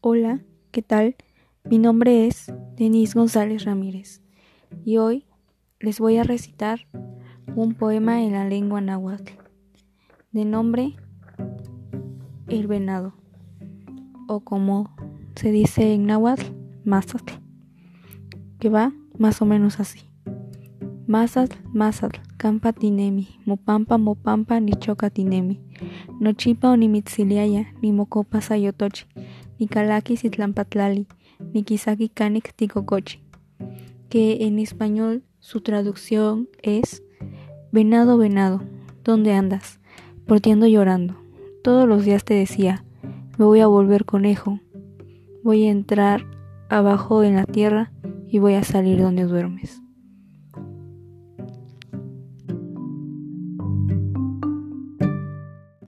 Hola, ¿qué tal? Mi nombre es Denise González Ramírez y hoy les voy a recitar un poema en la lengua náhuatl de nombre El venado o como se dice en náhuatl, Mazatl, que va más o menos así. Mazatl, Mazatl, campa tinemi, mopampa, mopampa, ni choca tinemi, no chipa o ni mitziliaya, ni mocopa sayotochi ni Calaki Citlampatlali, ni Kisaki Kanik Ticocochi, que en español su traducción es Venado, venado, ¿dónde andas? Portiendo llorando. Todos los días te decía, me voy a volver conejo, voy a entrar abajo en la tierra y voy a salir donde duermes.